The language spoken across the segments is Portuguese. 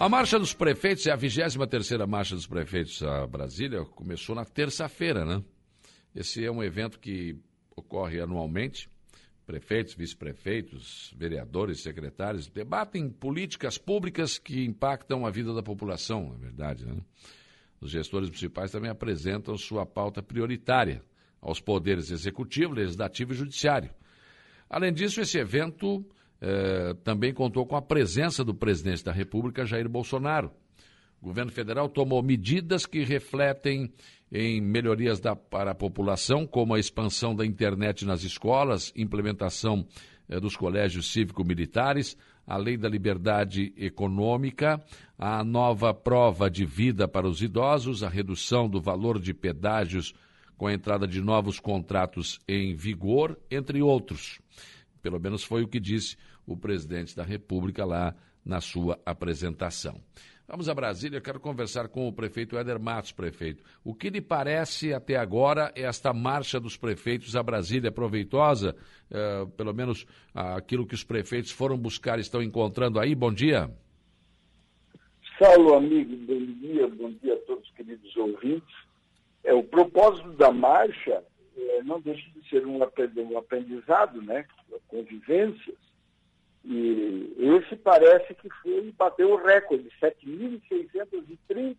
A Marcha dos Prefeitos é a 23ª Marcha dos Prefeitos a Brasília, começou na terça-feira, né? Esse é um evento que ocorre anualmente. Prefeitos, vice-prefeitos, vereadores, secretários debatem políticas públicas que impactam a vida da população, é verdade, né? Os gestores municipais também apresentam sua pauta prioritária aos poderes executivo, legislativo e judiciário. Além disso, esse evento eh, também contou com a presença do presidente da República, Jair Bolsonaro. O governo federal tomou medidas que refletem em melhorias da, para a população, como a expansão da internet nas escolas, implementação eh, dos colégios cívico-militares, a lei da liberdade econômica, a nova prova de vida para os idosos, a redução do valor de pedágios com a entrada de novos contratos em vigor, entre outros. Pelo menos foi o que disse o presidente da República lá na sua apresentação. Vamos a Brasília, quero conversar com o prefeito Éder Matos, prefeito. O que lhe parece até agora esta marcha dos prefeitos a Brasília proveitosa? Uh, pelo menos uh, aquilo que os prefeitos foram buscar estão encontrando aí. Bom dia. Saulo, amigo, bom dia, bom dia a todos os queridos ouvintes. É, o propósito da marcha é, não deixa de ser um aprendizado, né? Convivências e esse parece que foi bateu o recorde, 7.630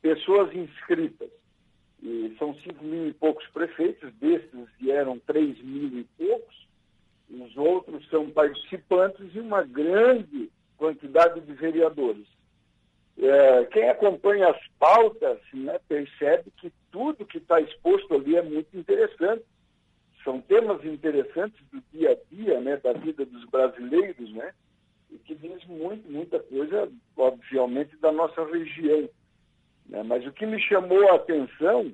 pessoas inscritas. E são 5 mil e poucos prefeitos, destes vieram 3 mil e poucos. Os outros são participantes e uma grande quantidade de vereadores. É, quem acompanha as pautas né, percebe que tudo que está exposto ali é muito interessante são temas interessantes do dia a dia, né, da vida dos brasileiros, né, e que diz muito, muita coisa, obviamente, da nossa região. Né? Mas o que me chamou a atenção,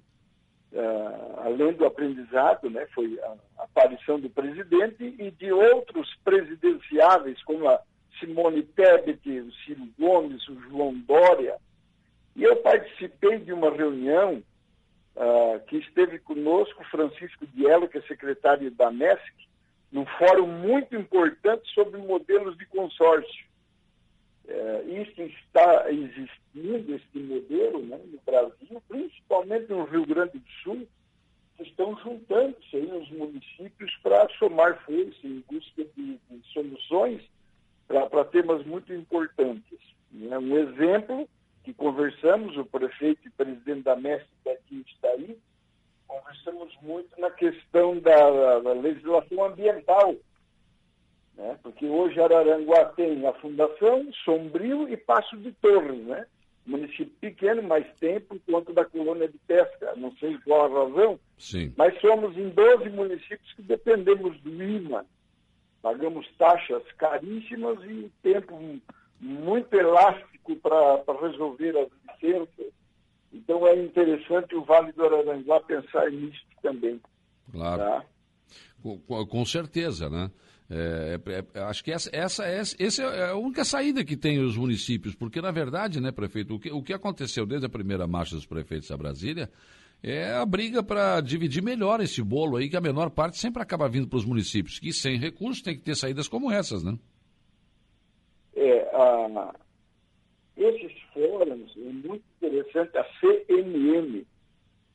uh, além do aprendizado, né, foi a aparição do presidente e de outros presidenciáveis, como a Simone Tebet, o Ciro Gomes, o João Dória. E eu participei de uma reunião uh, que esteve conosco, Francisco Diello, que é secretário da MESC, num fórum muito importante sobre modelos de consórcio. Uh, isso está existindo, este modelo, né, no Brasil, principalmente no Rio Grande do Sul, que estão juntando-se aí os municípios para somar força em busca de, de soluções para temas muito importantes. Né? Um exemplo que conversamos, o prefeito e presidente da MESC daqui está aí, conversamos muito na questão da, da legislação ambiental. Né? Porque hoje Araranguá tem a Fundação, Sombrio e Passo de Torres, né? Município pequeno, mas tem por conta da colônia de pesca, não sei qual a razão, Sim. mas somos em 12 municípios que dependemos do IMA. Pagamos taxas caríssimas e tempo muito elástico para resolver as licenças. Então é interessante o Vale do Araranguá pensar nisso também. Claro. Tá? Com, com, certeza, né? É, é, é, acho que essa, essa, essa, é a única saída que tem os municípios, porque, na verdade, né, prefeito, o que, o que aconteceu desde a primeira marcha dos prefeitos a Brasília é a briga para dividir melhor esse bolo aí, que a menor parte sempre acaba vindo para os municípios, que sem recursos tem que ter saídas como essas, né? É, a, esses fóruns, é muito interessante, a CNM,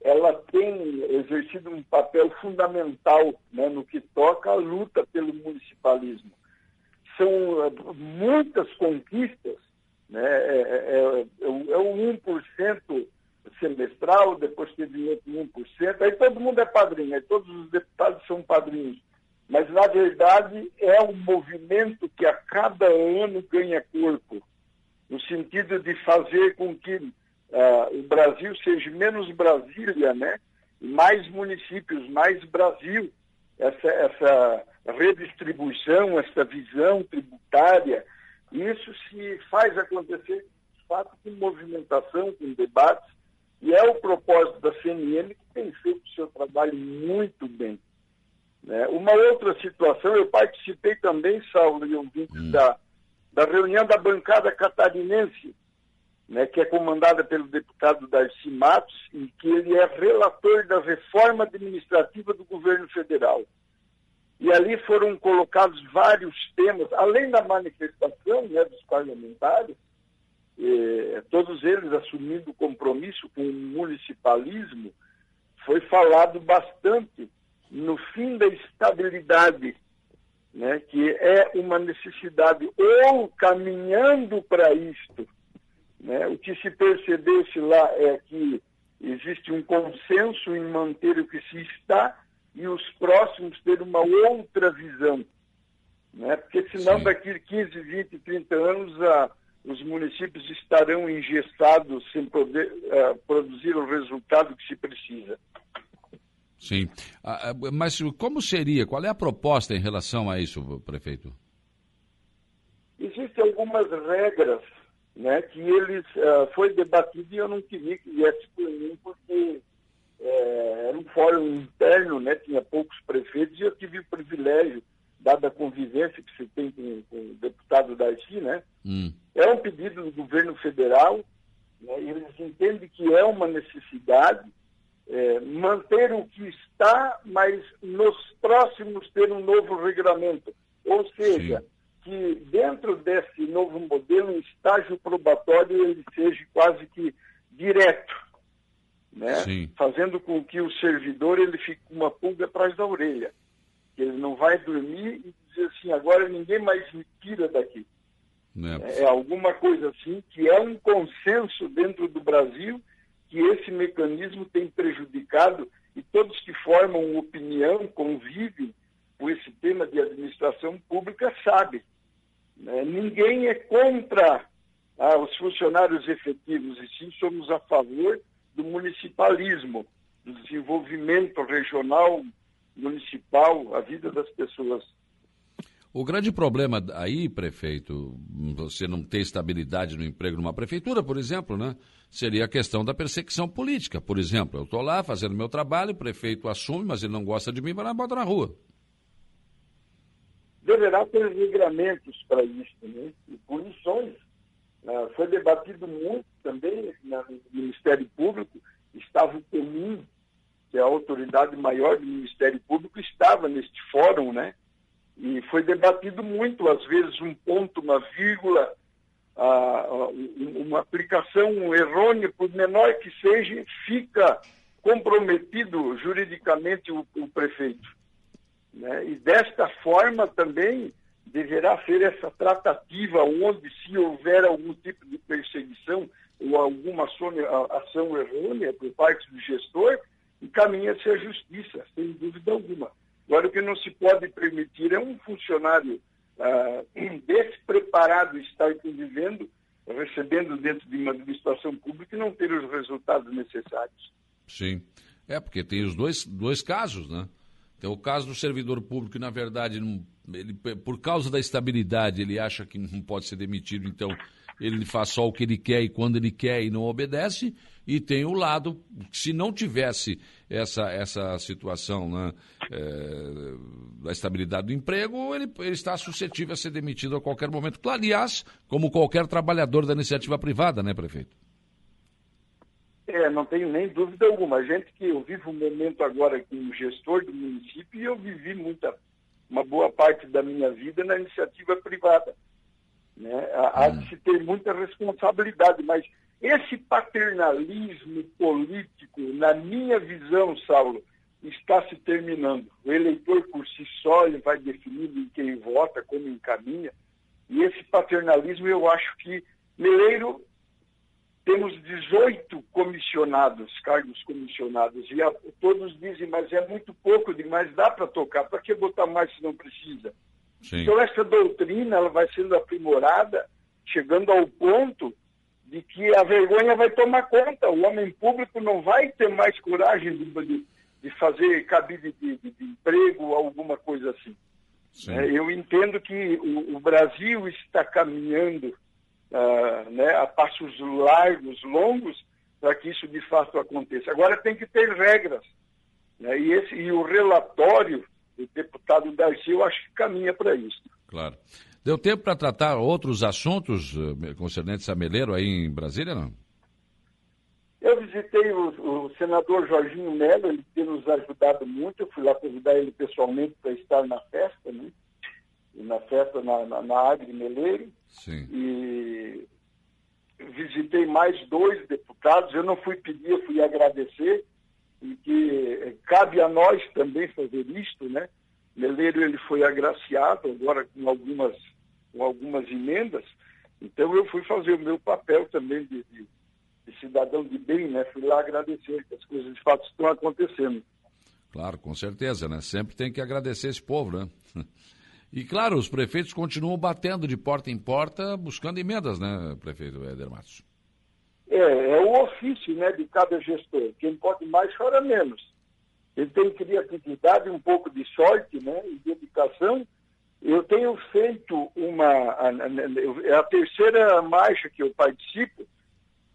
ela tem exercido um papel fundamental né, no que toca à luta pelo municipalismo. São uh, muitas conquistas, né, é, é, é, é o 1% semestral, depois teve outro 1%, aí todo mundo é padrinho, aí todos os deputados são padrinhos mas na verdade é um movimento que a cada ano ganha corpo, no sentido de fazer com que uh, o Brasil seja menos Brasília, né? mais municípios, mais Brasil. Essa, essa redistribuição, essa visão tributária, isso se faz acontecer, de fato, com movimentação, com debates, e é o propósito da CNN que tem feito o seu trabalho muito bem. Né? Uma outra situação, eu participei também, Saulo e ouvinte, hum. da, da reunião da bancada catarinense, né, que é comandada pelo deputado Darcy Matos, e que ele é relator da reforma administrativa do governo federal. E ali foram colocados vários temas, além da manifestação né, dos parlamentares, eh, todos eles assumindo compromisso com o municipalismo, foi falado bastante no fim da estabilidade, né, que é uma necessidade, ou caminhando para isto. Né, o que se percebesse lá é que existe um consenso em manter o que se está e os próximos ter uma outra visão. Né? Porque senão Sim. daqui 15, 20, 30 anos a, os municípios estarão engessados sem poder uh, produzir o resultado que se precisa. Sim. Ah, ah, mas como seria? Qual é a proposta em relação a isso, prefeito? Existem algumas regras né, que eles uh, foi debatido e eu não queria que viesse por mim porque é, era um fórum interno, né, tinha poucos prefeitos e eu tive o privilégio, dada a convivência que se tem com, com o deputado Darcy, né, hum. é um pedido do governo federal, né, eles entendem que é uma necessidade é, manter o que está, mas nos próximos ter um novo regulamento. Ou seja, Sim. que dentro desse novo modelo, o estágio probatório ele seja quase que direto, né? fazendo com que o servidor ele fique com uma pulga atrás da orelha. Ele não vai dormir e dizer assim, agora ninguém mais me tira daqui. É. é alguma coisa assim que é um consenso dentro do Brasil que esse mecanismo tem prejudicado e todos que formam opinião, convivem com esse tema de administração pública sabem. Né? Ninguém é contra ah, os funcionários efetivos, e sim somos a favor do municipalismo, do desenvolvimento regional, municipal, a vida das pessoas. O grande problema aí, prefeito, você não ter estabilidade no emprego numa prefeitura, por exemplo, né? Seria a questão da perseguição política. Por exemplo, eu estou lá fazendo meu trabalho, o prefeito assume, mas ele não gosta de mim, vai lá bota na rua. Deverá ter regramentos para isso, né? E punições. Uh, foi debatido muito também no Ministério Público, estava o comum, que é a autoridade maior do Ministério Público, estava neste fórum, né? E foi debatido muito, às vezes um ponto, uma vírgula, uma aplicação errônea, por menor que seja, fica comprometido juridicamente o, o prefeito. Né? E desta forma também deverá ser essa tratativa onde, se houver algum tipo de perseguição ou alguma ação, errônea por parte do gestor, encaminha-se à justiça, sem dúvida alguma. Agora, o que não se pode permitir é um funcionário ah, despreparado estar convivendo, recebendo dentro de uma administração pública e não ter os resultados necessários. Sim. É, porque tem os dois, dois casos, né? Tem o caso do servidor público que, na verdade, não, ele, por causa da estabilidade, ele acha que não pode ser demitido, então ele faz só o que ele quer e quando ele quer e não obedece e tem o lado, se não tivesse essa, essa situação né, é, da estabilidade do emprego, ele, ele está suscetível a ser demitido a qualquer momento. Aliás, como qualquer trabalhador da iniciativa privada, né, prefeito? É, não tenho nem dúvida alguma. A gente que eu vivo um momento agora como gestor do município e eu vivi muita, uma boa parte da minha vida na iniciativa privada. Né? Há hum. de se ter muita responsabilidade, mas esse paternalismo político, na minha visão, Saulo, está se terminando. O eleitor por si só ele vai definir em quem vota, como encaminha. E esse paternalismo eu acho que Meleiro temos 18 comissionados, cargos comissionados, e a, todos dizem, mas é muito pouco, mas dá para tocar, para que botar mais se não precisa? Sim. Então essa doutrina ela vai sendo aprimorada, chegando ao ponto de que a vergonha vai tomar conta. O homem público não vai ter mais coragem de, de fazer cabide de, de, de, emprego, alguma coisa assim. É, eu entendo que o, o, Brasil está caminhando uh, né, a passos largos, longos, para que isso de fato aconteça. Agora tem que ter regras. Né, e, esse, e o relatório do deputado Darcy, eu acho que caminha para isso. Claro. Deu tempo para tratar outros assuntos eh, concernentes a Meleiro aí em Brasília, não? Eu visitei o, o senador Jorginho Melo, ele tem nos ajudado muito. Eu fui lá convidar ele pessoalmente para estar na festa, né? Na festa na, na, na Agri Meleiro. Sim. E convoquei mais dois deputados, eu não fui pedir, eu fui agradecer, e que eh, cabe a nós também fazer isto, né? Meleiro ele foi agraciado agora com algumas, com algumas emendas, então eu fui fazer o meu papel também de, de, de cidadão de bem, né? Fui lá agradecer que as coisas de fato estão acontecendo. Claro, com certeza, né? Sempre tem que agradecer esse povo, né? E claro, os prefeitos continuam batendo de porta em porta, buscando emendas, né, prefeito Éder Matos? É, é o ofício né, de cada gestor. Quem pode mais chora menos. Ele tem criatividade, um pouco de sorte né, e dedicação. Eu tenho feito uma. É a terceira marcha que eu participo,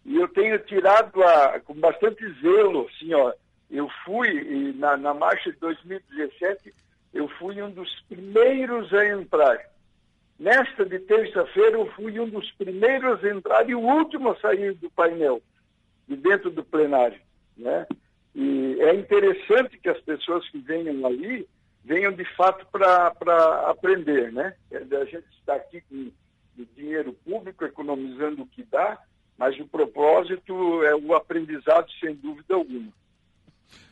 e eu tenho tirado a, com bastante zelo, assim, ó. Eu fui na, na marcha de 2017 eu fui um dos primeiros a entrar. Nesta de terça-feira, eu fui um dos primeiros a entrar e o último a sair do painel, de dentro do plenário. Né? E é interessante que as pessoas que venham ali venham de fato para aprender. Né? É, a gente está aqui com dinheiro público, economizando o que dá, mas o propósito é o aprendizado, sem dúvida alguma.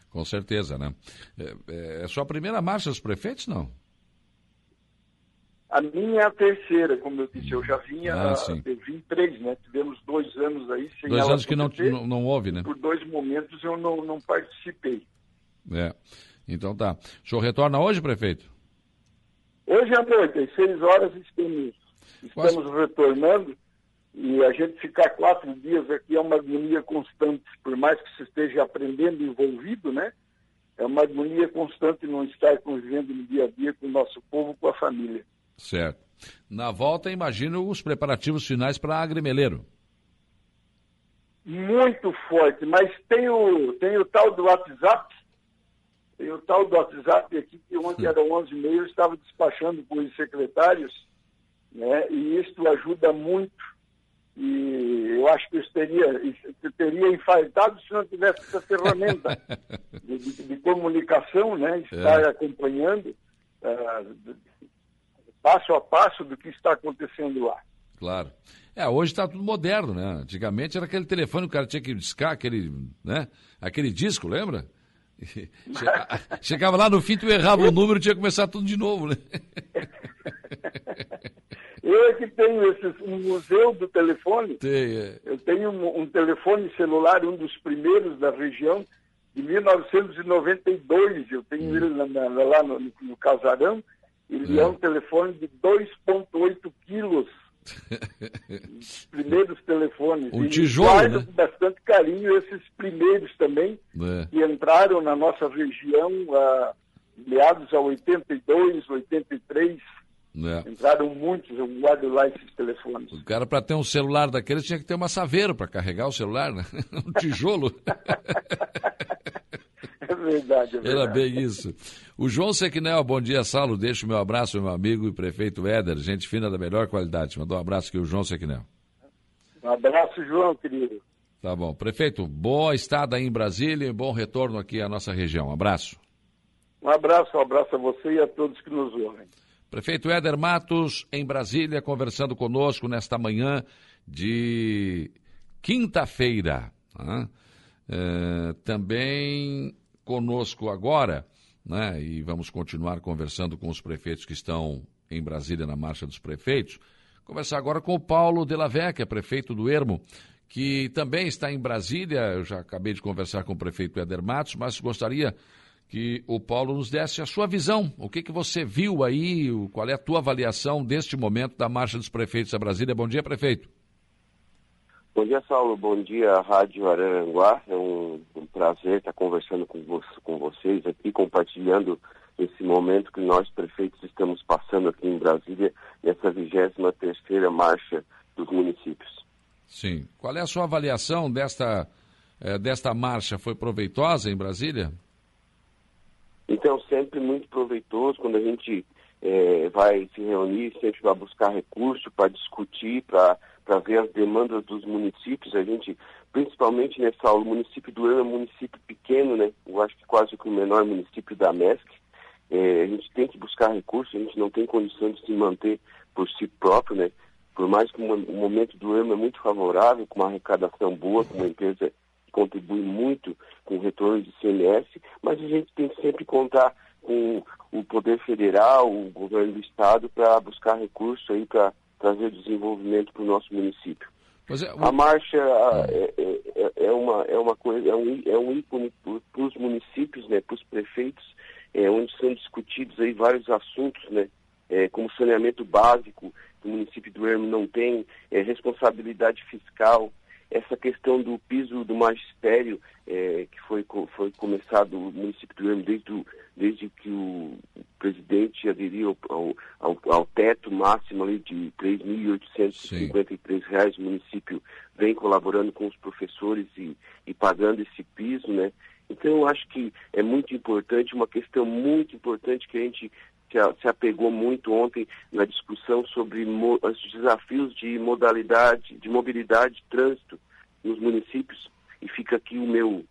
Com certeza, né? É, é, é sua primeira marcha dos prefeitos, não? A minha é a terceira, como eu disse, eu já vinha, ah, eu vim três, né? Tivemos dois anos aí sem Dois anos que não, não, não houve, né? Por dois momentos eu não, não participei. É, então tá. O senhor retorna hoje, prefeito? Hoje à noite, às seis horas, estamos, estamos retornando. E a gente ficar quatro dias aqui é uma agonia constante, por mais que se esteja aprendendo envolvido, né? É uma agonia constante não estar convivendo no dia a dia com o nosso povo, com a família. Certo. Na volta, imagino os preparativos finais para Agrimeleiro. Muito forte, mas tem o, tem o tal do WhatsApp, tem o tal do WhatsApp aqui, que ontem era 11 e eu estava despachando com os secretários, né? E isso ajuda muito e eu acho que isso teria, isso teria infartado se não tivesse essa ferramenta de, de, de, comunicação, né? estar é. acompanhando uh, passo a passo do que está acontecendo lá. Claro. É, hoje está tudo moderno, né? Antigamente era aquele telefone, o cara tinha que discar aquele, né? aquele disco, lembra? Chegava lá no fim, tu errava o número, tinha que começar tudo de novo, né? Eu é que tenho esse, um museu do telefone. Tem, é. Eu tenho um, um, telefone celular, um dos primeiros da região, de 1992. Eu tenho hum. ele na, na, lá no, no, casarão. Ele é. é um telefone de 2,8 quilos. Os primeiros telefones. Um tijolo, né? com bastante carinho esses primeiros também, é. que entraram na nossa região a meados a 82, 83, é. Entraram muitos, eu guardo lá esses telefones. O cara, para ter um celular daqueles, tinha que ter uma saveira para carregar o celular, né? Um tijolo. é verdade, é verdade. Era bem isso. O João Sequinel, bom dia, Saulo. Deixa o meu abraço, meu amigo e prefeito Éder, gente fina da melhor qualidade. Mandou um abraço aqui, o João Sequinel. Um abraço, João, querido. Tá bom. Prefeito, boa estada aí em Brasília e bom retorno aqui à nossa região. Um abraço. Um abraço, um abraço a você e a todos que nos ouvem. Prefeito Éder Matos, em Brasília, conversando conosco nesta manhã de quinta-feira. Né? É, também conosco agora, né? e vamos continuar conversando com os prefeitos que estão em Brasília na Marcha dos Prefeitos. Conversar agora com o Paulo Della Vecchia, prefeito do Ermo, que também está em Brasília. Eu já acabei de conversar com o prefeito Éder Matos, mas gostaria que o Paulo nos desse a sua visão. O que, que você viu aí? Qual é a tua avaliação deste momento da Marcha dos Prefeitos a Brasília? Bom dia, prefeito. Bom dia, Saulo. Bom dia, Rádio Araranguá. É um, um prazer estar conversando com, vo com vocês aqui, compartilhando esse momento que nós, prefeitos, estamos passando aqui em Brasília, nessa 23 terceira Marcha dos Municípios. Sim. Qual é a sua avaliação desta, eh, desta marcha? Foi proveitosa em Brasília? Então, sempre muito proveitoso quando a gente é, vai se reunir, sempre vai buscar recurso para discutir, para ver as demandas dos municípios. A gente, principalmente nessa aula, o município do Ano é um município pequeno, né? Eu acho que quase que o menor município da MESC. É, a gente tem que buscar recursos, a gente não tem condição de se manter por si próprio, né? por mais que o momento do ermo é muito favorável, com uma arrecadação boa, com uma empresa que contribui muito com retorno de CMS, mas a gente tem que sempre contar com o poder federal, o governo do estado, para buscar recursos aí para trazer desenvolvimento para o nosso município. É, A marcha é, é, é, é, uma, é uma coisa, é um, é um ícone para os municípios, né, para os prefeitos, é, onde são discutidos aí vários assuntos, né, é, como saneamento básico, que o município do Ermo não tem, é, responsabilidade fiscal, essa questão do piso do magistério, é, que foi, foi começado o município do Ermo desde, o, desde que o presidente aderiu ao, ao, ao teto máximo ali de R$ 3.853, o município vem colaborando com os professores e, e pagando esse piso, né? Então, eu acho que é muito importante, uma questão muito importante que a gente se apegou muito ontem na discussão sobre os desafios de modalidade, de mobilidade de trânsito nos municípios. E fica aqui o meu,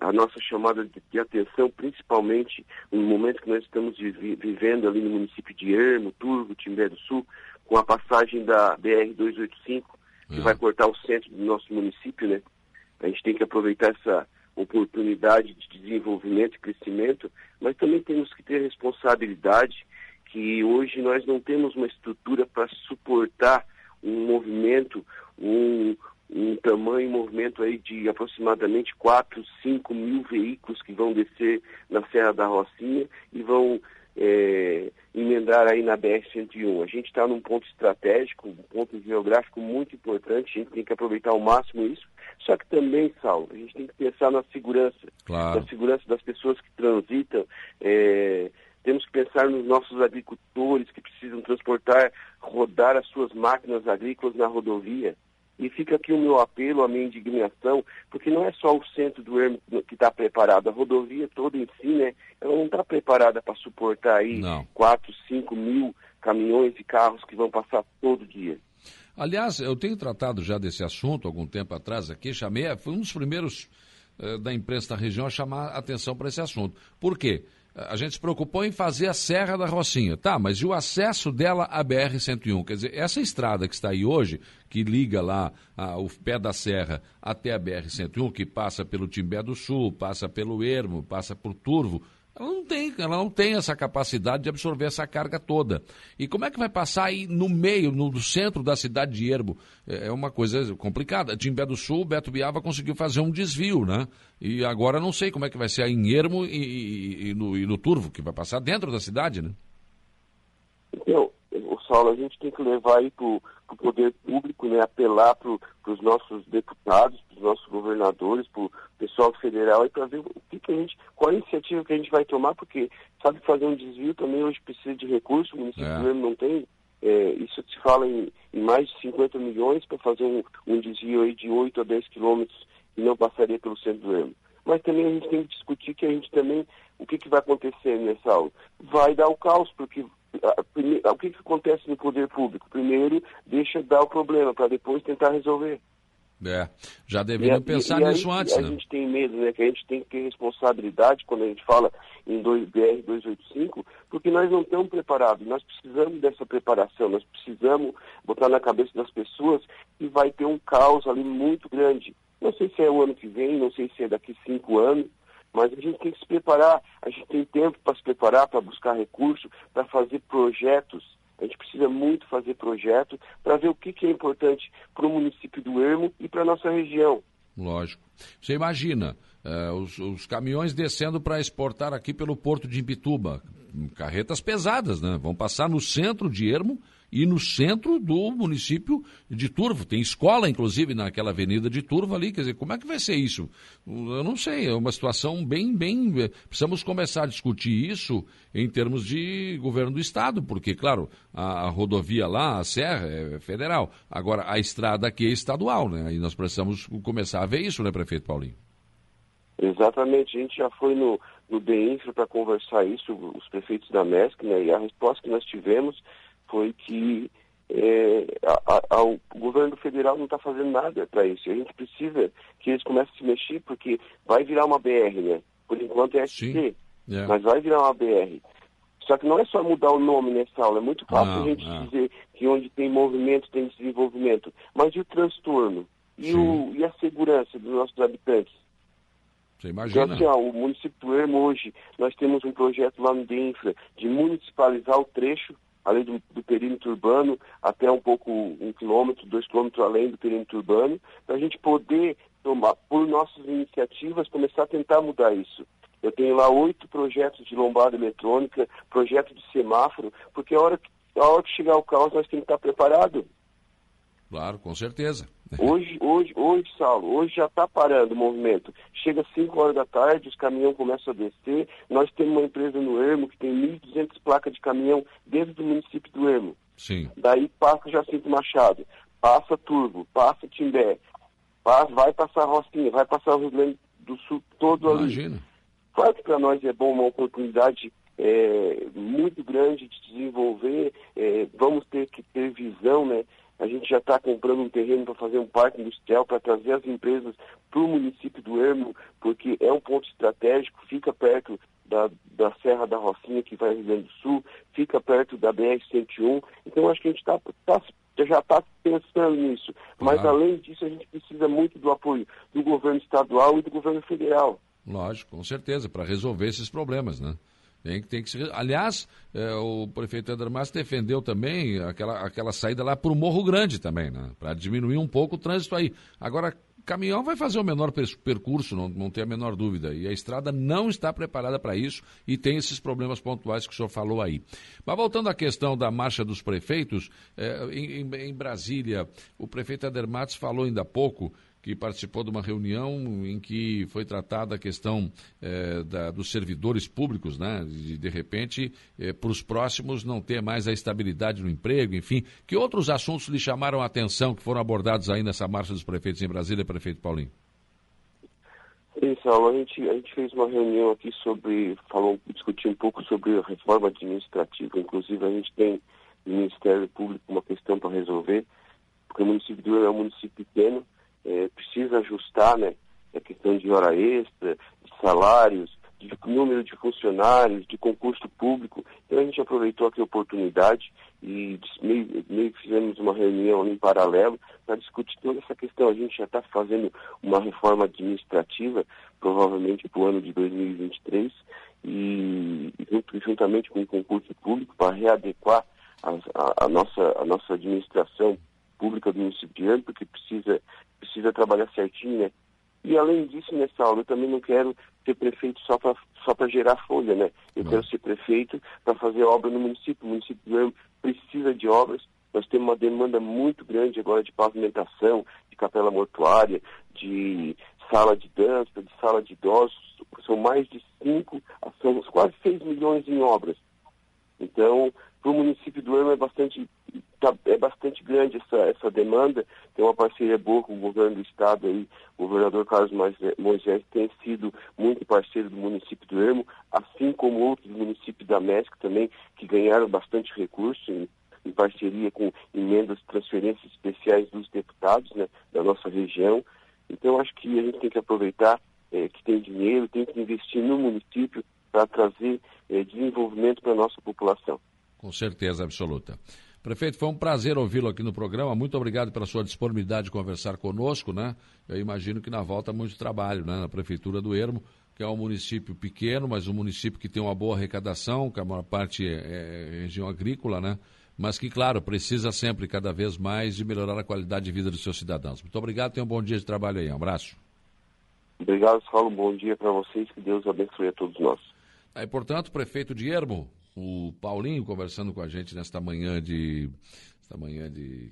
a nossa chamada de, atenção, principalmente no momento que nós estamos vivendo ali no município de Ermo, Turvo, Timbé do Sul, com a passagem da BR-285, que é. vai cortar o centro do nosso município, né? A gente tem que aproveitar essa oportunidade de desenvolvimento e crescimento, mas também temos que ter responsabilidade que hoje nós não temos uma estrutura para suportar um movimento, um, um tamanho movimento aí de aproximadamente 4, 5 mil veículos que vão descer na Serra da Rocinha e vão é, emendar aí na BR-101. A gente está num ponto estratégico, um ponto geográfico muito importante, a gente tem que aproveitar ao máximo isso, só que também, Saulo, a gente tem que pensar na segurança, claro. na segurança das pessoas que transitam, é, temos que pensar nos nossos agricultores que precisam transportar, rodar as suas máquinas agrícolas na rodovia. E fica aqui o meu apelo, a minha indignação, porque não é só o centro do Ermo que está preparado, a rodovia toda em si, né, ela não está preparada para suportar aí não. 4, 5 mil caminhões e carros que vão passar todo dia. Aliás, eu tenho tratado já desse assunto algum tempo atrás aqui, chamei, foi um dos primeiros eh, da imprensa da região a chamar atenção para esse assunto. Por quê? A gente se preocupou em fazer a Serra da Rocinha. Tá, mas e o acesso dela à BR-101? Quer dizer, essa estrada que está aí hoje, que liga lá a, o pé da serra até a BR-101, que passa pelo Timbé do Sul, passa pelo Ermo, passa por Turvo, ela não tem, ela não tem essa capacidade de absorver essa carga toda. E como é que vai passar aí no meio, no centro da cidade de Ermo? É, é uma coisa complicada. Timbé do Sul, Beto Biava conseguiu fazer um desvio, né? E agora não sei como é que vai ser em Ermo e, e, e, no, e no Turvo, que vai passar dentro da cidade, né? Então, o Saulo, a gente tem que levar aí para o poder público, né? Apelar para os nossos deputados, para os nossos governadores, federal aí para ver o que, que a gente, qual a iniciativa que a gente vai tomar, porque sabe fazer um desvio também hoje precisa de recursos, o município é. mesmo não tem. É, isso se fala em, em, mais de 50 milhões para fazer um, um, desvio aí de 8 a 10 quilômetros e não passaria pelo centro do Ermo. Mas também a gente tem que discutir que a gente também, o que, que vai acontecer nessa aula? Vai dar o caos, porque a, a, o que, que acontece no poder público? Primeiro, deixa dar o problema, para depois tentar resolver. É, já deveriam pensar e, nisso aí, antes, a né? A gente tem medo, né? Que a gente tem que ter responsabilidade quando a gente fala em 2BR 285, porque nós não estamos preparados. Nós precisamos dessa preparação, nós precisamos botar na cabeça das pessoas que vai ter um caos ali muito grande. Não sei se é o ano que vem, não sei se é daqui cinco anos, mas a gente tem que se preparar. A gente tem tempo para se preparar, para buscar recursos, para fazer projetos a gente precisa muito fazer projeto para ver o que, que é importante para o município do Ermo e para a nossa região. Lógico. Você imagina uh, os, os, caminhões descendo para exportar aqui pelo porto de Imbituba, carretas pesadas, né? Vão passar no centro de Ermo e no centro do município de Turvo. Tem escola, inclusive, naquela avenida de Turvo ali. Quer dizer, como é que vai ser isso? Eu não sei, é uma situação bem, bem. Eh, precisamos começar a discutir isso em termos de governo do Estado, porque, claro, a, rodovia lá, a Serra, é federal. Agora, a estrada aqui é estadual, né? E nós precisamos começar a ver isso, né, prefeito Paulinho? Exatamente, a gente já foi no, no para conversar isso, os prefeitos da MESC, né, e a resposta que nós tivemos foi que é, a, a, o governo federal não está fazendo nada para isso. A gente precisa que eles comecem a se mexer, porque vai virar uma BR, né? Por enquanto é ST, yeah. É. mas vai virar uma BR. Só que não é só mudar o nome nessa aula, é muito fácil não, a gente não. dizer que onde tem movimento tem desenvolvimento. Mas e o transtorno? E, o, e a segurança dos nossos habitantes? Você imagina. Então, assim, ó, o município do Ermo hoje, nós temos um projeto lá no DENFRA de municipalizar o trecho, além do, do, perímetro urbano, até um pouco, um quilômetro, dois quilômetros além do perímetro urbano, para a gente poder tomar, por nossas iniciativas, começar a tentar mudar isso. Eu tenho lá oito projetos de lombada eletrônica, projeto de semáforo, porque a hora que, a hora que chegar o caos nós temos que estar preparados. Claro, com certeza. Hoje, hoje, hoje, Saulo, hoje já está parando o movimento. Chega às 5 horas da tarde, os caminhões começam a descer. Nós temos uma empresa no Ermo que tem 1.200 placas de caminhão dentro do município do Ermo. Sim. Daí passa Jacinto Machado, passa Turbo, passa Timbé, passa, vai passar Rocinha, vai passar o Rio Grande do Sul todo ali. Imagina. Claro que para nós é bom uma oportunidade é, muito grande de desenvolver, é, vamos ter que ter visão, né? A gente já está comprando um terreno para fazer um parque industrial para trazer as empresas para o município do Ermo, porque é um ponto estratégico, fica perto da, da Serra da Rocinha, que vai ao Rio Grande do Sul, fica perto da BR-101. Então, acho que a gente tá, tá, já está pensando nisso. Mas, além disso, a gente precisa muito do apoio do governo estadual e do governo federal. Lógico, com certeza, para resolver esses problemas, né? Tem, tem que se... Aliás, é, o prefeito André defendeu também aquela, aquela saída lá para o Morro Grande também, né? Para diminuir um pouco o trânsito aí. Agora, caminhão vai fazer o menor percurso, não, não tem a menor dúvida. E a estrada não está preparada para isso e tem esses problemas pontuais que o senhor falou aí. Mas voltando à questão da marcha dos prefeitos, é, em, em, Brasília, o prefeito Eder Matos falou ainda há pouco que participou de uma reunião em que foi tratada a questão é, da, dos servidores públicos, né? De, de repente, é, para os próximos não ter mais a estabilidade no emprego, enfim. Que outros assuntos lhe chamaram a atenção que foram abordados aí nessa marcha dos prefeitos em Brasília, prefeito Paulinho? Saulo, a gente, a gente fez uma reunião aqui sobre, falou, discutiu um pouco sobre a reforma administrativa, inclusive a gente tem no Ministério Público uma questão para resolver, porque o município do é um município pequeno, é, precisa ajustar né, a questão de hora extra, de salários, de número de funcionários, de concurso público. Então a gente aproveitou aqui a oportunidade e meio, meio que fizemos uma reunião em paralelo para discutir toda essa questão. A gente já está fazendo uma reforma administrativa, provavelmente para o ano de 2023, e juntamente com o concurso público para readequar a, a, a, nossa, a nossa administração pública do município de Ano, porque precisa precisa trabalhar certinho, né? E além disso, nessa aula, eu também não quero ser prefeito só para só gerar folha, né? Eu não. quero ser prefeito para fazer obra no município. O município do precisa de obras. Nós temos uma demanda muito grande agora de pavimentação, de capela mortuária, de sala de dança, de sala de idosos. São mais de cinco, são quase seis milhões em obras. Então, para o município do Ermo é bastante, tá, é bastante grande essa, essa demanda. Tem uma parceria boa com o governo do estado aí. O governador Carlos Moisés tem sido muito parceiro do município do Ermo, assim como outros municípios da MESC também, que ganharam bastante recursos em, em parceria com emendas, transferências especiais dos deputados né, da nossa região. Então, acho que a gente tem que aproveitar é, que tem dinheiro, tem que investir no município para trazer é, desenvolvimento para a nossa população. Com certeza absoluta. Prefeito, foi um prazer ouvi-lo aqui no programa. Muito obrigado pela sua disponibilidade de conversar conosco, né? Eu imagino que na volta muito trabalho, né? Na Prefeitura do Ermo, que é um município pequeno, mas um município que tem uma boa arrecadação, que a maior parte é, é região agrícola, né? Mas que, claro, precisa sempre, cada vez mais, de melhorar a qualidade de vida dos seus cidadãos. Muito obrigado, tenha um bom dia de trabalho aí. Um abraço. Obrigado, Saulo. Bom dia para vocês. Que Deus abençoe a todos nós. Aí, portanto, prefeito de Ermo, o Paulinho conversando com a gente nesta manhã de, esta manhã de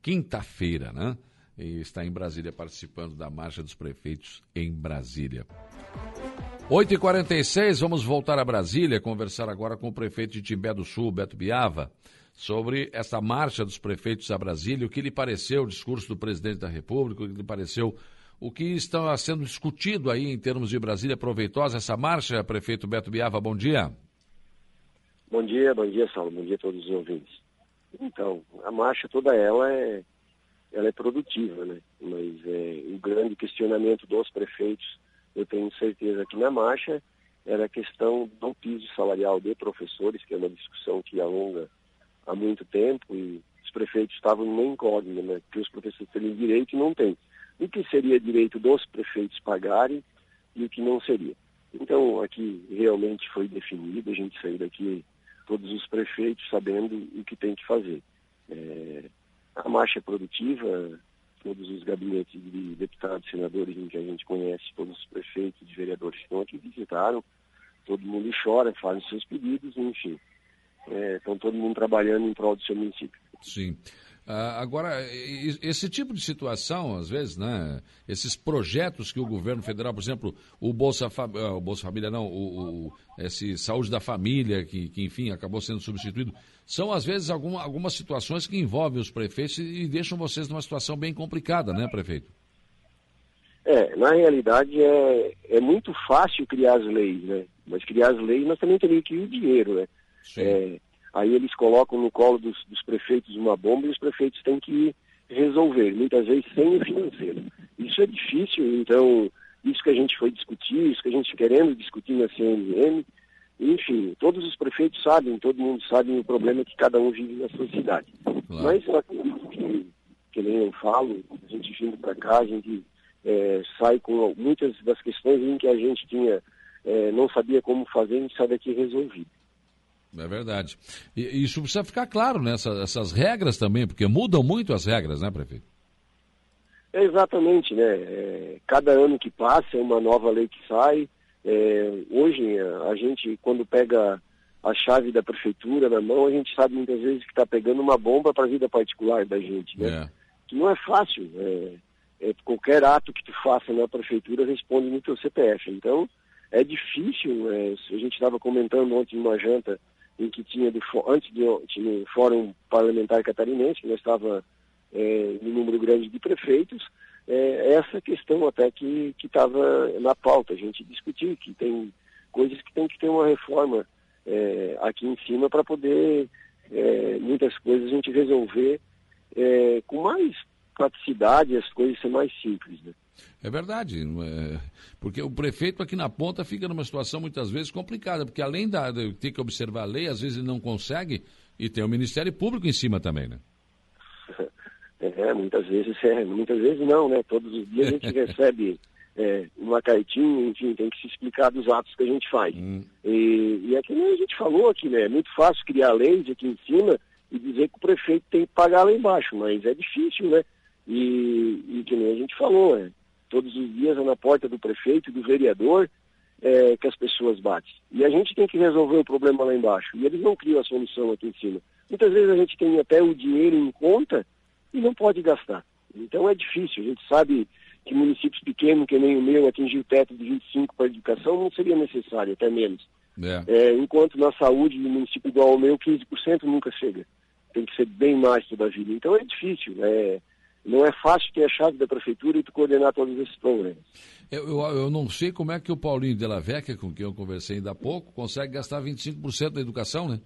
quinta-feira, né? E está em Brasília participando da Marcha dos Prefeitos em Brasília. 8h46, vamos voltar a Brasília, conversar agora com o prefeito de Timbé do Sul, Beto Biava, sobre essa marcha dos prefeitos a Brasília, o que lhe pareceu o discurso do presidente da República, o que lhe pareceu o que está sendo discutido aí em termos de Brasília proveitosa essa marcha, prefeito Beto Biava, bom dia. Bom dia, bom dia, Saulo, bom dia a todos os ouvintes. Então, a marcha toda ela é, ela é produtiva, né? Mas é, o grande questionamento dos prefeitos, eu tenho certeza que na marcha era a questão do piso salarial de professores, que é uma discussão que alonga há muito tempo e os prefeitos estavam numa incógnita, né, que os professores teriam direito e não têm. O que seria direito dos prefeitos pagarem e o que não seria. Então, aqui realmente foi definido, a gente saiu daqui, todos os prefeitos sabendo o que tem que fazer. É, a marcha é produtiva, todos os gabinetes de deputados, senadores que a gente conhece, todos os prefeitos e vereadores que estão aqui visitaram, todo mundo chora, faz seus pedidos, enfim. É, estão todo mundo trabalhando em prol do seu município. Sim. Uh, agora, esse tipo de situação, às vezes, né, esses projetos que o governo federal, por exemplo, o Bolsa, uh, o Bolsa Família, não, o, o, esse Saúde da Família, que, que, enfim, acabou sendo substituído, são, às vezes, algum, algumas situações que envolvem os prefeitos e, e deixam vocês numa situação bem complicada, né, prefeito? É, na realidade é, é muito fácil criar as leis, né? Mas criar as leis nós também teríamos que ir o dinheiro, né? Sim. É, Aí eles colocam no colo dos, dos prefeitos uma bomba e os prefeitos têm que resolver, muitas vezes sem o financeiro. Isso é difícil, então, isso que a gente foi discutir, isso que a gente querendo discutir na CNM, enfim, todos os prefeitos sabem, todo mundo sabe o problema que cada um vive na sua cidade. Claro. Mas acredito que, que nem eu falo, a gente vindo para cá, a gente é, sai com muitas das questões em que a gente tinha, é, não sabia como fazer, a gente sai daqui resolvido. É verdade. E isso precisa ficar claro, né? Essas, essas regras também, porque mudam muito as regras, né, prefeito? É exatamente, né? É, cada ano que passa é uma nova lei que sai. É, hoje, a gente, quando pega a chave da prefeitura na mão, a gente sabe muitas vezes que está pegando uma bomba para a vida particular da gente, né? É. Que não é fácil. É, é, qualquer ato que tu faça na prefeitura responde no teu CPF. Então, é difícil. A gente estava comentando ontem numa janta em que tinha, do, antes de, tinha um fórum parlamentar catarinense, nós estava é, no número grande de prefeitos, é, essa questão até que estava na pauta, a gente discutir, que tem coisas que tem que ter uma reforma é, aqui em cima para poder é, muitas coisas a gente resolver é, com mais praticidade, as coisas ser mais simples. Né? É verdade, é... porque o prefeito aqui na ponta fica numa situação muitas vezes complicada, porque além da, de ter que observar a lei, às vezes ele não consegue, e tem o Ministério Público em cima também, né? É, muitas vezes é, muitas vezes não, né? Todos os dias a gente recebe é, uma cartinha, enfim, tem que se explicar dos atos que a gente faz. Hum. E, e é que nem a gente falou aqui, né? É muito fácil criar leis aqui em cima e dizer que o prefeito tem que pagar lá embaixo, mas é difícil, né? E, e que nem a gente falou, é, todos os dias é na porta do prefeito e do vereador é, que as pessoas batem. E a gente tem que resolver o problema lá embaixo. E eles não criam a solução aqui em cima. Muitas vezes a gente tem até o dinheiro em conta e não pode gastar. Então é difícil. A gente sabe que municípios pequenos, que nem o meu, atingir o teto de 25 para a educação não seria necessário, até menos. É. É, enquanto na saúde, no município igual ao meu, 15% nunca chega. Tem que ser bem mais toda a vida. Então é difícil. É, não é fácil ter a chave da prefeitura e tu coordenar todos esses problemas. Eu, eu, eu, não sei como é que o Paulinho de la Vecchia, com quem eu conversei ainda há pouco, consegue gastar 25% da educação, né?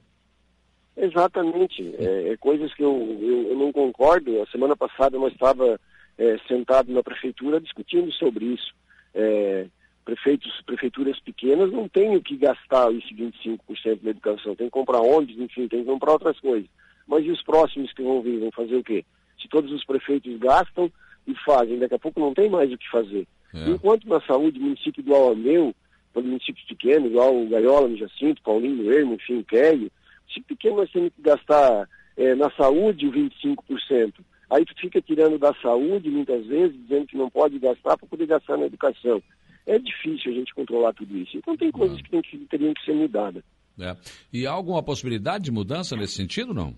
Exatamente. É, é coisas que eu, eu, eu, não concordo. A semana passada nós estava é, sentado na prefeitura discutindo sobre isso. É, prefeitos, prefeituras pequenas não têm o que gastar esse 25% na educação. Tem que comprar ônibus, enfim, tem que comprar outras coisas. Mas e os próximos que vão vir, vão fazer o quê? Se todos os prefeitos gastam e fazem, daqui a pouco não tem mais o que fazer. É. Enquanto na saúde, município igual ao meu, municípios pequenos, igual o Gaiola, no Jacinto, Paulinho, Ermo, enfim, Quélio, se pequeno nós temos que gastar é, na saúde o 25%. Aí tu fica tirando da saúde, muitas vezes, dizendo que não pode gastar para poder gastar na educação. É difícil a gente controlar tudo isso. Então tem coisas que, tem que teriam que ser mudadas. É. E há alguma possibilidade de mudança nesse sentido, não?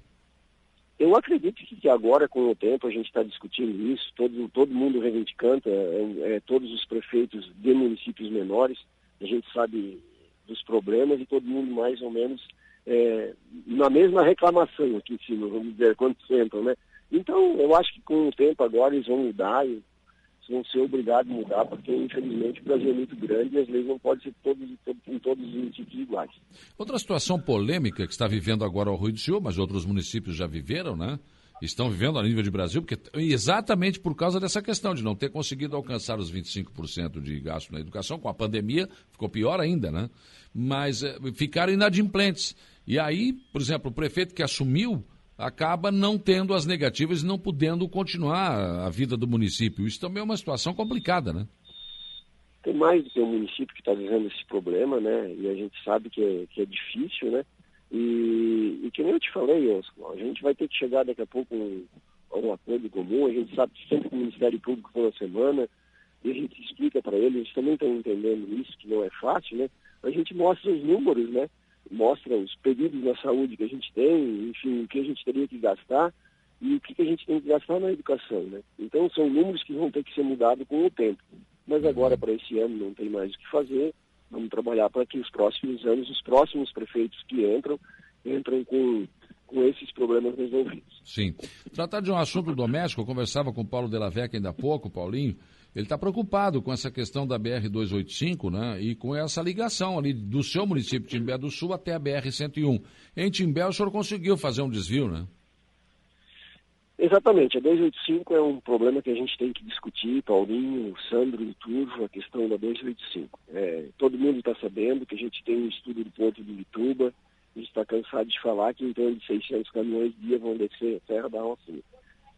Eu acredito que agora, com o tempo, a gente está discutindo isso, todo, todo mundo reivindicando, é, é, todos os prefeitos de municípios menores, a gente sabe dos problemas e todo mundo mais ou menos é, na mesma reclamação aqui em cima, vamos dizer, quando sentam, né? Então, eu acho que com o tempo agora eles vão mudar, vão ser obrigados a mudar, porque infelizmente o Brasil é muito grande e as leis não podem ser todos, em todos os municípios iguais. Outra situação polêmica que está vivendo agora o Rio de Janeiro, mas outros municípios já viveram, né? estão vivendo a nível de Brasil, porque exatamente por causa dessa questão de não ter conseguido alcançar os 25% de gasto na educação, com a pandemia ficou pior ainda, né? Mas é, ficaram inadimplentes. E aí, por exemplo, o prefeito que assumiu acaba não tendo as negativas e não podendo continuar a vida do município. Isso também é uma situação complicada, né? Tem mais do que um município que está vivendo esse problema, né? E a gente sabe que é, que é difícil, né? E, e que nem eu te falei, Oscar, a gente vai ter que chegar daqui a pouco a um, um acordo comum, a gente sabe sempre que o Ministério Público for na semana, e a gente explica para eles, eles também estão entendendo isso, que não é fácil, né? A gente mostra os números, né? Mostra os pedidos na saúde que a gente tem, enfim, o que a gente teria que gastar e o que a gente tem que gastar na educação, né? Então são números que vão ter que ser mudados com o tempo. Mas agora, para esse ano, não tem mais o que fazer, Vamos trabalhar para que os próximos anos, os próximos prefeitos que entram, entram com, com esses problemas resolvidos. Sim. Tratar de um assunto doméstico, eu conversava com o Paulo Della Vecchia ainda há pouco, Paulinho, ele está preocupado com essa questão da BR-285, né, e com essa ligação ali do seu município, Timbé do Sul, até a BR-101. Em Timbé, o senhor conseguiu fazer um desvio, né? Exatamente, a 285 é um problema que a gente tem que discutir, Paulinho, Sandro e Turvo, a questão da 285. É, todo mundo está sabendo que a gente tem um estudo do Porto de Vituba, a gente está cansado de falar que em torno de 600 caminhões dia vão descer a Serra da Rocinha.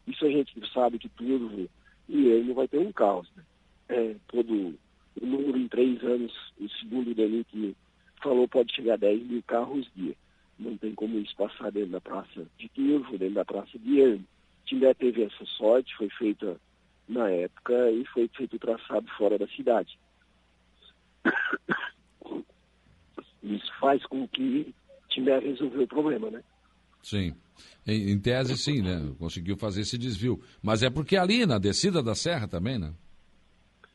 Isso a gente sabe que Turvo e ele vai ter um caos. Né? É, todo o número em três anos, o segundo DENIT falou, pode chegar a 10 mil carros dia. Não tem como isso passar dentro da praça de Turvo, dentro da praça de Ermo Timbé teve essa sorte, foi feita na época e foi feito o traçado fora da cidade. Isso faz com que Timbé resolveu o problema, né? Sim. Em, em, tese, sim, né? Conseguiu fazer esse desvio. Mas é porque ali, na descida da serra também, né?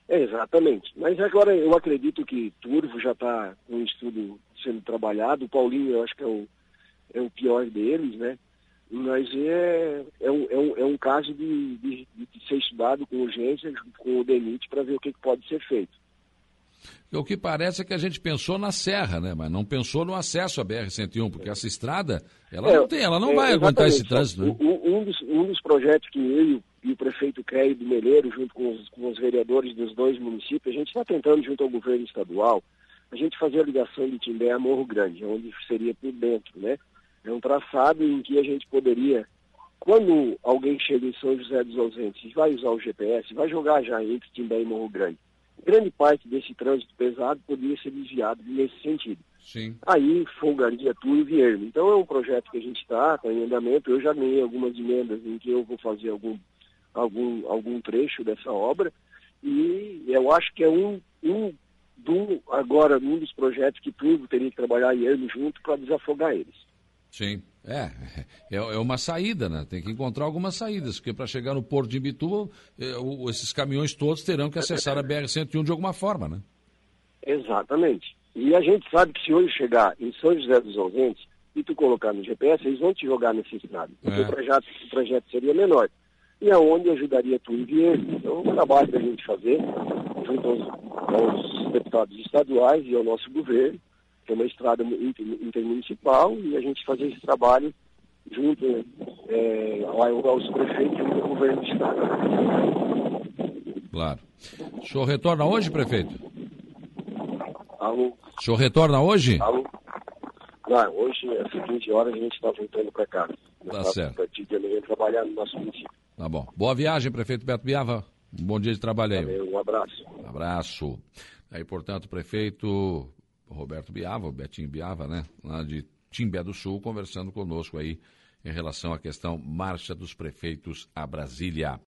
É, exatamente. Mas agora eu acredito que Turvo já está com um estudo sendo trabalhado. O Paulinho, eu acho que é o, é o pior deles, né? mas é, é, um, é, um, é um caso de, de, de ser estudado com urgência, com o DENIT, para ver o que, que, pode ser feito. O que parece é que a gente pensou na serra, né? mas não pensou no acesso à BR-101, porque essa estrada, ela é, não tem, ela não é, vai aguentar esse trânsito. Né? Um, um, dos, um dos projetos que eu e o prefeito Créio do Meleiro, junto com os, com os vereadores dos dois municípios, a gente está tentando, junto ao governo estadual, a gente fazer a ligação de Timbé a Morro Grande, onde seria por dentro, né? É um traçado em que a gente poderia, quando alguém chega em São José dos Ausentes vai usar o GPS, vai jogar já entre Timbé e Morro Grande. Grande parte desse trânsito pesado poderia ser desviado nesse sentido. Sim. Aí folgaria tudo e Vierme. Então é um projeto que a gente está, está em andamento. Eu já ganhei algumas emendas em que eu vou fazer algum, algum, algum trecho dessa obra. E eu acho que é um, um do, agora um dos projetos que tudo teria que trabalhar e junto para desafogar eles. Sim. É, é, é, uma saída, né? Tem que encontrar algumas saídas, porque para chegar no Porto de Imbituba, é, esses caminhões todos terão que acessar a BR-101 de alguma forma, né? Exatamente. E a gente sabe que se hoje chegar em São José dos Ausentes e tu colocar no GPS, eles vão te jogar nesse estado, porque é. o, projeto, o projeto seria menor. E aonde ajudaria tu em Vieira. Então, é um trabalho da gente fazer, junto aos, aos deputados estaduais e ao nosso governo, que é uma estrada intermunicipal, e a gente fazer esse trabalho junto é, aos prefeitos e ao governo do estado. Claro. O senhor retorna hoje, prefeito? Alô? O senhor retorna hoje? Alô? Não, hoje, às 15 horas, a gente está voltando para cá. Tá certo. A partir de amanhã, trabalhar no nosso município. Tá bom. Boa viagem, prefeito Beto Biava. Um bom dia de trabalho aí. Valeu, um abraço. Um abraço. Aí, portanto, prefeito Roberto Biava, o Betinho Biava, né, lá de Timbé do Sul, conversando conosco aí em relação à questão Marcha dos Prefeitos a Brasília.